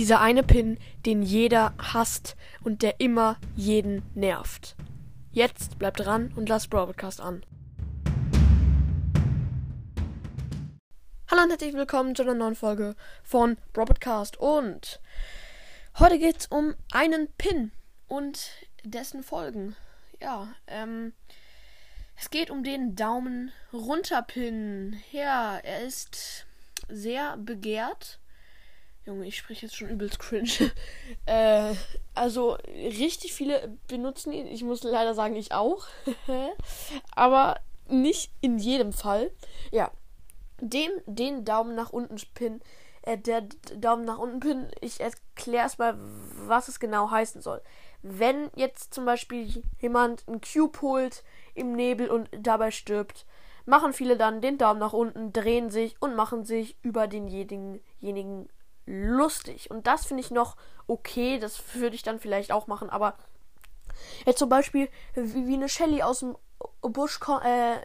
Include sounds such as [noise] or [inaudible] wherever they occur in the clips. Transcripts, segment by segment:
Dieser eine Pin, den jeder hasst und der immer jeden nervt. Jetzt bleibt dran und lasst Broadcast an. Hallo und herzlich willkommen zu einer neuen Folge von Broadcast und heute geht's um einen Pin und dessen Folgen. Ja, ähm, es geht um den Daumen runter Pin. Ja, er ist sehr begehrt Junge, ich spreche jetzt schon übelst cringe. [laughs] äh, also, richtig viele benutzen ihn. Ich muss leider sagen, ich auch. [laughs] Aber nicht in jedem Fall. Ja. Dem, den Daumen nach unten Pin, äh, der Daumen nach unten Pin, ich erkläre erstmal, was es genau heißen soll. Wenn jetzt zum Beispiel jemand einen Cube holt im Nebel und dabei stirbt, machen viele dann den Daumen nach unten, drehen sich und machen sich über denjenigen lustig. Und das finde ich noch okay. Das würde ich dann vielleicht auch machen. Aber jetzt zum Beispiel, wie, wie eine Shelly aus dem Busch kommt. Äh,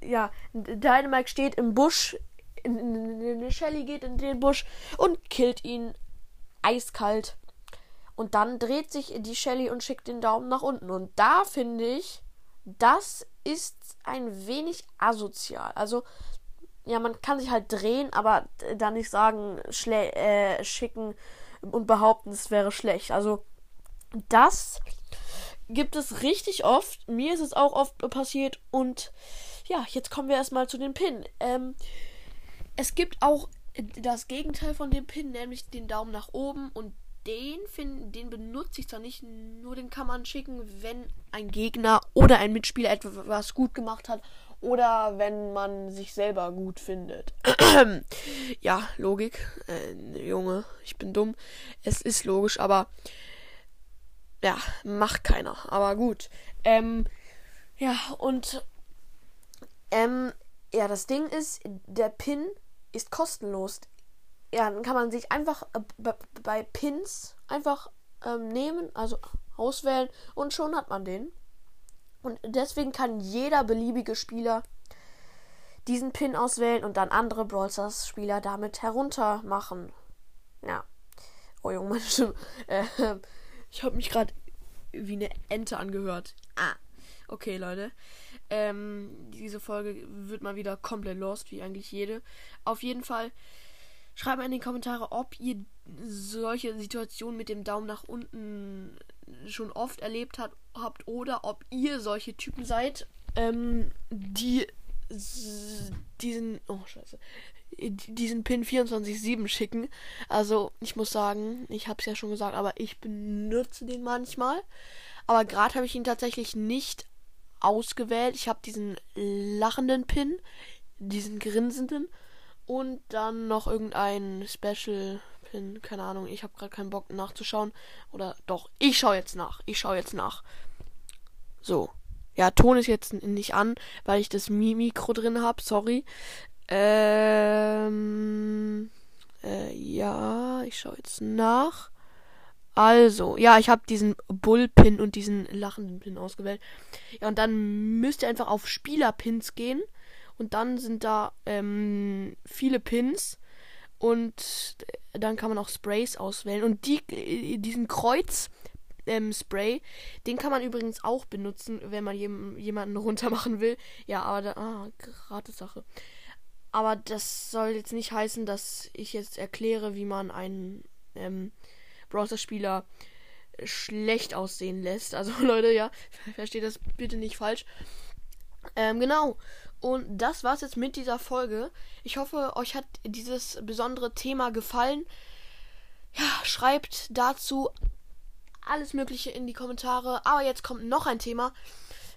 ja, Dynamite steht im Busch. Eine Shelly geht in den Busch und killt ihn eiskalt. Und dann dreht sich die Shelly und schickt den Daumen nach unten. Und da finde ich, das ist ein wenig asozial. Also ja, man kann sich halt drehen, aber dann nicht sagen, äh, schicken und behaupten, es wäre schlecht. Also, das gibt es richtig oft. Mir ist es auch oft passiert. Und ja, jetzt kommen wir erstmal zu den Pin. Ähm, es gibt auch das Gegenteil von dem Pin, nämlich den Daumen nach oben. Und den, find, den benutze ich zwar nicht, nur den kann man schicken, wenn ein Gegner oder ein Mitspieler etwas gut gemacht hat oder wenn man sich selber gut findet. [clears throat] ja, Logik. Äh, Junge, ich bin dumm. Es ist logisch, aber ja, macht keiner. Aber gut. Ähm, ja, und ähm, ja, das Ding ist, der Pin ist kostenlos. Ja, dann kann man sich einfach äh, bei Pins einfach ähm, nehmen, also auswählen und schon hat man den. Und deswegen kann jeder beliebige Spieler diesen Pin auswählen und dann andere Brawl Stars Spieler damit herunter machen. Ja. Oh Junge, meine Stimme. [laughs] Äh, ich habe mich gerade wie eine Ente angehört. Ah. Okay, Leute. Ähm, diese Folge wird mal wieder komplett lost, wie eigentlich jede. Auf jeden Fall schreibt mal in die Kommentare, ob ihr solche Situationen mit dem Daumen nach unten schon oft erlebt hat, habt oder ob ihr solche Typen seid, ähm, die diesen oh scheiße diesen Pin 24/7 schicken. Also, ich muss sagen, ich habe es ja schon gesagt, aber ich benutze den manchmal. Aber gerade habe ich ihn tatsächlich nicht ausgewählt. Ich habe diesen lachenden Pin, diesen grinsenden und dann noch irgendein Special Pin, keine Ahnung, ich habe gerade keinen Bock nachzuschauen. Oder doch, ich schaue jetzt nach. Ich schaue jetzt nach. So. Ja, Ton ist jetzt nicht an, weil ich das Mi Mikro drin habe. Sorry. Ähm. Äh, ja, ich schaue jetzt nach. Also, ja, ich habe diesen Bullpin und diesen lachenden Pin ausgewählt. Ja, und dann müsst ihr einfach auf Spielerpins gehen. Und dann sind da ähm, viele Pins. Und dann kann man auch Sprays auswählen. Und die, diesen Kreuz ähm, Spray, den kann man übrigens auch benutzen, wenn man jem, jemanden runtermachen will. Ja, aber da, ah, gratis Sache. Aber das soll jetzt nicht heißen, dass ich jetzt erkläre, wie man einen ähm, Browser-Spieler schlecht aussehen lässt. Also [laughs] Leute, ja, [laughs] versteht das bitte nicht falsch. Ähm, genau. Und das war's jetzt mit dieser Folge. Ich hoffe, euch hat dieses besondere Thema gefallen. Ja, schreibt dazu alles Mögliche in die Kommentare. Aber jetzt kommt noch ein Thema,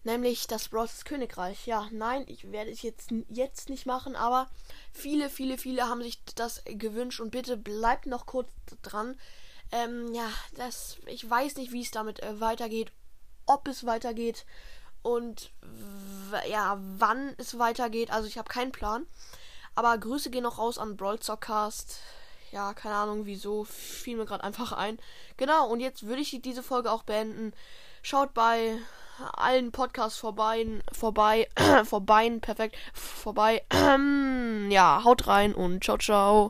nämlich das Bros. Königreich. Ja, nein, ich werde es jetzt, jetzt nicht machen, aber viele, viele, viele haben sich das gewünscht und bitte bleibt noch kurz dran. Ähm, ja, das, ich weiß nicht, wie es damit äh, weitergeht, ob es weitergeht und ja, wann es weitergeht. Also ich habe keinen Plan. Aber Grüße gehen noch raus an Brawl Cast. Ja, keine Ahnung wieso. Fiel mir gerade einfach ein. Genau, und jetzt würde ich diese Folge auch beenden. Schaut bei allen Podcasts vorbei, vorbei, [clears throat] vorbei, perfekt, vorbei. [clears throat] ja, haut rein und ciao, ciao.